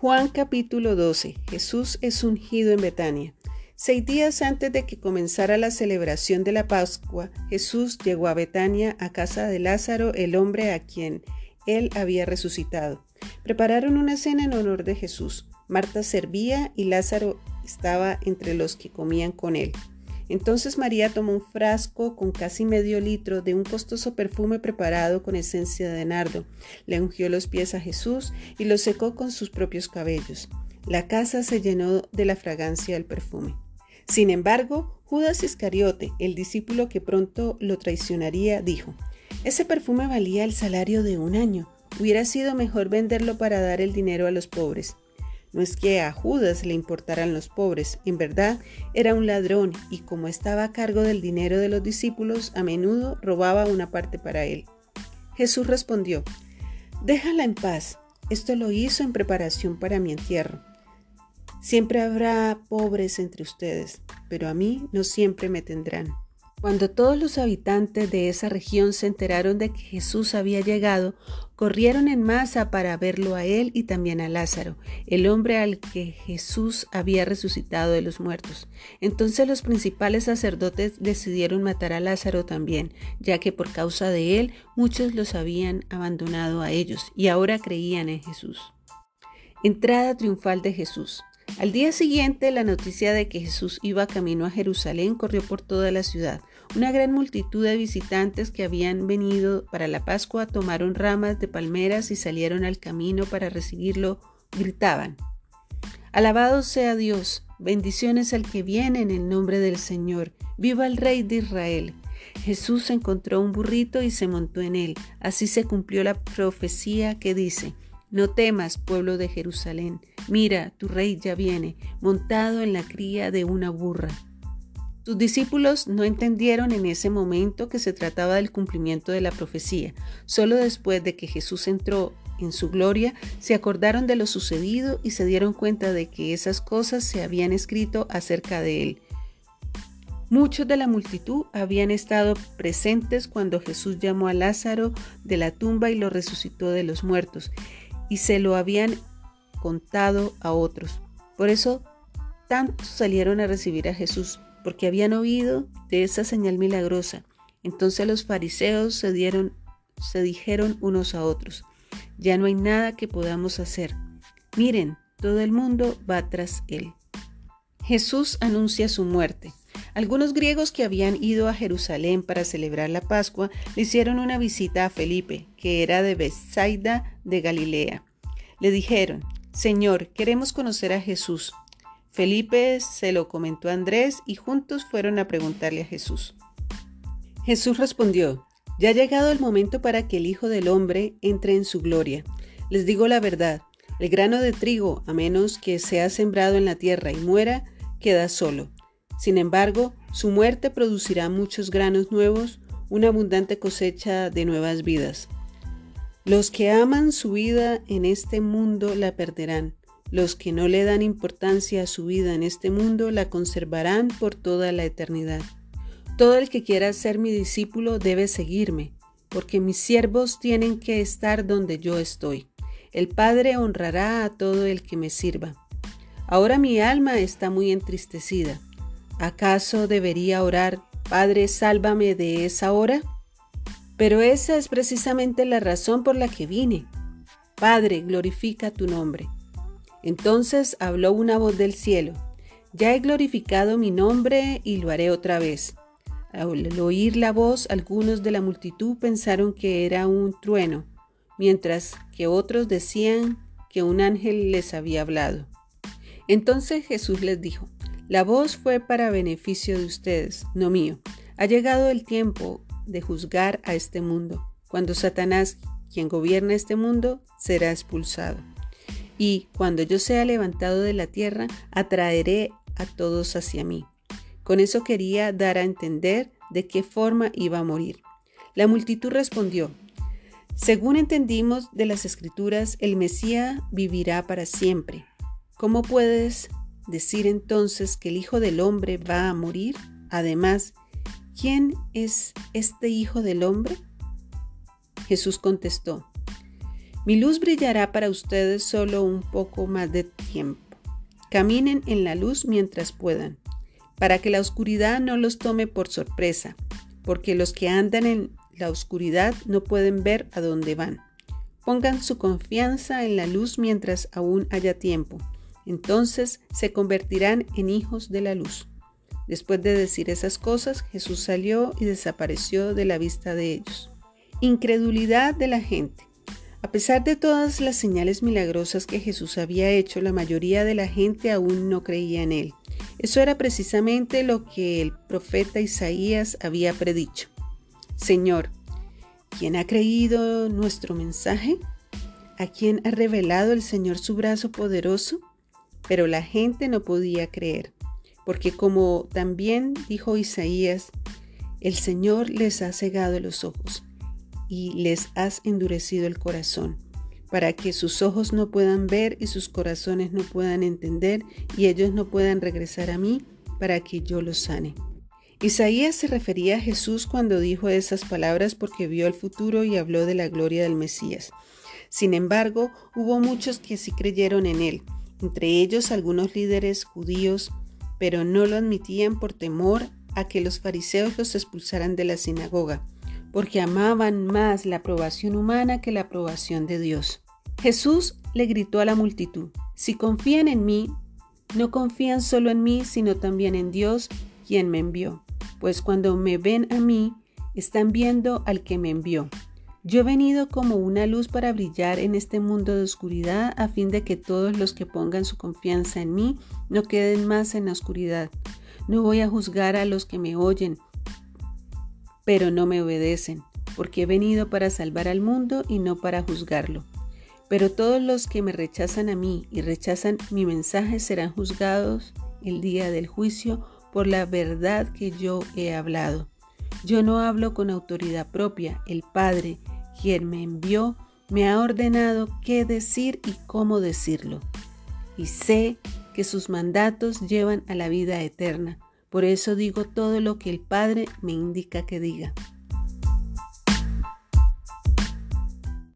Juan capítulo 12. Jesús es ungido en Betania. Seis días antes de que comenzara la celebración de la Pascua, Jesús llegó a Betania, a casa de Lázaro, el hombre a quien él había resucitado. Prepararon una cena en honor de Jesús. Marta servía y Lázaro estaba entre los que comían con él. Entonces María tomó un frasco con casi medio litro de un costoso perfume preparado con esencia de nardo, le ungió los pies a Jesús y los secó con sus propios cabellos. La casa se llenó de la fragancia del perfume. Sin embargo, Judas Iscariote, el discípulo que pronto lo traicionaría, dijo, Ese perfume valía el salario de un año. Hubiera sido mejor venderlo para dar el dinero a los pobres. No es que a Judas le importaran los pobres, en verdad era un ladrón y como estaba a cargo del dinero de los discípulos, a menudo robaba una parte para él. Jesús respondió, Déjala en paz, esto lo hizo en preparación para mi entierro. Siempre habrá pobres entre ustedes, pero a mí no siempre me tendrán. Cuando todos los habitantes de esa región se enteraron de que Jesús había llegado, corrieron en masa para verlo a él y también a Lázaro, el hombre al que Jesús había resucitado de los muertos. Entonces los principales sacerdotes decidieron matar a Lázaro también, ya que por causa de él muchos los habían abandonado a ellos y ahora creían en Jesús. Entrada triunfal de Jesús. Al día siguiente, la noticia de que Jesús iba camino a Jerusalén corrió por toda la ciudad. Una gran multitud de visitantes que habían venido para la Pascua tomaron ramas de palmeras y salieron al camino para recibirlo. Gritaban, Alabado sea Dios, bendiciones al que viene en el nombre del Señor, viva el Rey de Israel. Jesús encontró un burrito y se montó en él. Así se cumplió la profecía que dice, no temas, pueblo de Jerusalén, mira, tu rey ya viene, montado en la cría de una burra. Sus discípulos no entendieron en ese momento que se trataba del cumplimiento de la profecía. Solo después de que Jesús entró en su gloria, se acordaron de lo sucedido y se dieron cuenta de que esas cosas se habían escrito acerca de él. Muchos de la multitud habían estado presentes cuando Jesús llamó a Lázaro de la tumba y lo resucitó de los muertos y se lo habían contado a otros. Por eso tantos salieron a recibir a Jesús, porque habían oído de esa señal milagrosa. Entonces los fariseos se dieron se dijeron unos a otros, ya no hay nada que podamos hacer. Miren, todo el mundo va tras él. Jesús anuncia su muerte. Algunos griegos que habían ido a Jerusalén para celebrar la Pascua le hicieron una visita a Felipe, que era de Bethsaida de Galilea. Le dijeron, Señor, queremos conocer a Jesús. Felipe se lo comentó a Andrés y juntos fueron a preguntarle a Jesús. Jesús respondió, Ya ha llegado el momento para que el Hijo del Hombre entre en su gloria. Les digo la verdad, el grano de trigo, a menos que sea sembrado en la tierra y muera, queda solo sin embargo, su muerte producirá muchos granos nuevos, una abundante cosecha de nuevas vidas. Los que aman su vida en este mundo la perderán. Los que no le dan importancia a su vida en este mundo la conservarán por toda la eternidad. Todo el que quiera ser mi discípulo debe seguirme, porque mis siervos tienen que estar donde yo estoy. El Padre honrará a todo el que me sirva. Ahora mi alma está muy entristecida ¿Acaso debería orar, Padre, sálvame de esa hora? Pero esa es precisamente la razón por la que vine. Padre, glorifica tu nombre. Entonces habló una voz del cielo. Ya he glorificado mi nombre y lo haré otra vez. Al oír la voz, algunos de la multitud pensaron que era un trueno, mientras que otros decían que un ángel les había hablado. Entonces Jesús les dijo, la voz fue para beneficio de ustedes, no mío. Ha llegado el tiempo de juzgar a este mundo, cuando Satanás, quien gobierna este mundo, será expulsado. Y cuando yo sea levantado de la tierra, atraeré a todos hacia mí. Con eso quería dar a entender de qué forma iba a morir. La multitud respondió, según entendimos de las escrituras, el Mesías vivirá para siempre. ¿Cómo puedes decir entonces que el Hijo del Hombre va a morir? Además, ¿quién es este Hijo del Hombre? Jesús contestó, Mi luz brillará para ustedes solo un poco más de tiempo. Caminen en la luz mientras puedan, para que la oscuridad no los tome por sorpresa, porque los que andan en la oscuridad no pueden ver a dónde van. Pongan su confianza en la luz mientras aún haya tiempo. Entonces se convertirán en hijos de la luz. Después de decir esas cosas, Jesús salió y desapareció de la vista de ellos. Incredulidad de la gente. A pesar de todas las señales milagrosas que Jesús había hecho, la mayoría de la gente aún no creía en él. Eso era precisamente lo que el profeta Isaías había predicho. Señor, ¿quién ha creído nuestro mensaje? ¿A quién ha revelado el Señor su brazo poderoso? Pero la gente no podía creer, porque como también dijo Isaías, el Señor les ha cegado los ojos y les has endurecido el corazón, para que sus ojos no puedan ver y sus corazones no puedan entender y ellos no puedan regresar a mí para que yo los sane. Isaías se refería a Jesús cuando dijo esas palabras porque vio el futuro y habló de la gloria del Mesías. Sin embargo, hubo muchos que sí creyeron en él, entre ellos algunos líderes judíos, pero no lo admitían por temor a que los fariseos los expulsaran de la sinagoga, porque amaban más la aprobación humana que la aprobación de Dios. Jesús le gritó a la multitud, si confían en mí, no confían solo en mí, sino también en Dios, quien me envió. Pues cuando me ven a mí, están viendo al que me envió. Yo he venido como una luz para brillar en este mundo de oscuridad a fin de que todos los que pongan su confianza en mí no queden más en la oscuridad. No voy a juzgar a los que me oyen, pero no me obedecen, porque he venido para salvar al mundo y no para juzgarlo. Pero todos los que me rechazan a mí y rechazan mi mensaje serán juzgados el día del juicio por la verdad que yo he hablado. Yo no hablo con autoridad propia, el Padre, quien me envió, me ha ordenado qué decir y cómo decirlo. Y sé que sus mandatos llevan a la vida eterna. Por eso digo todo lo que el Padre me indica que diga.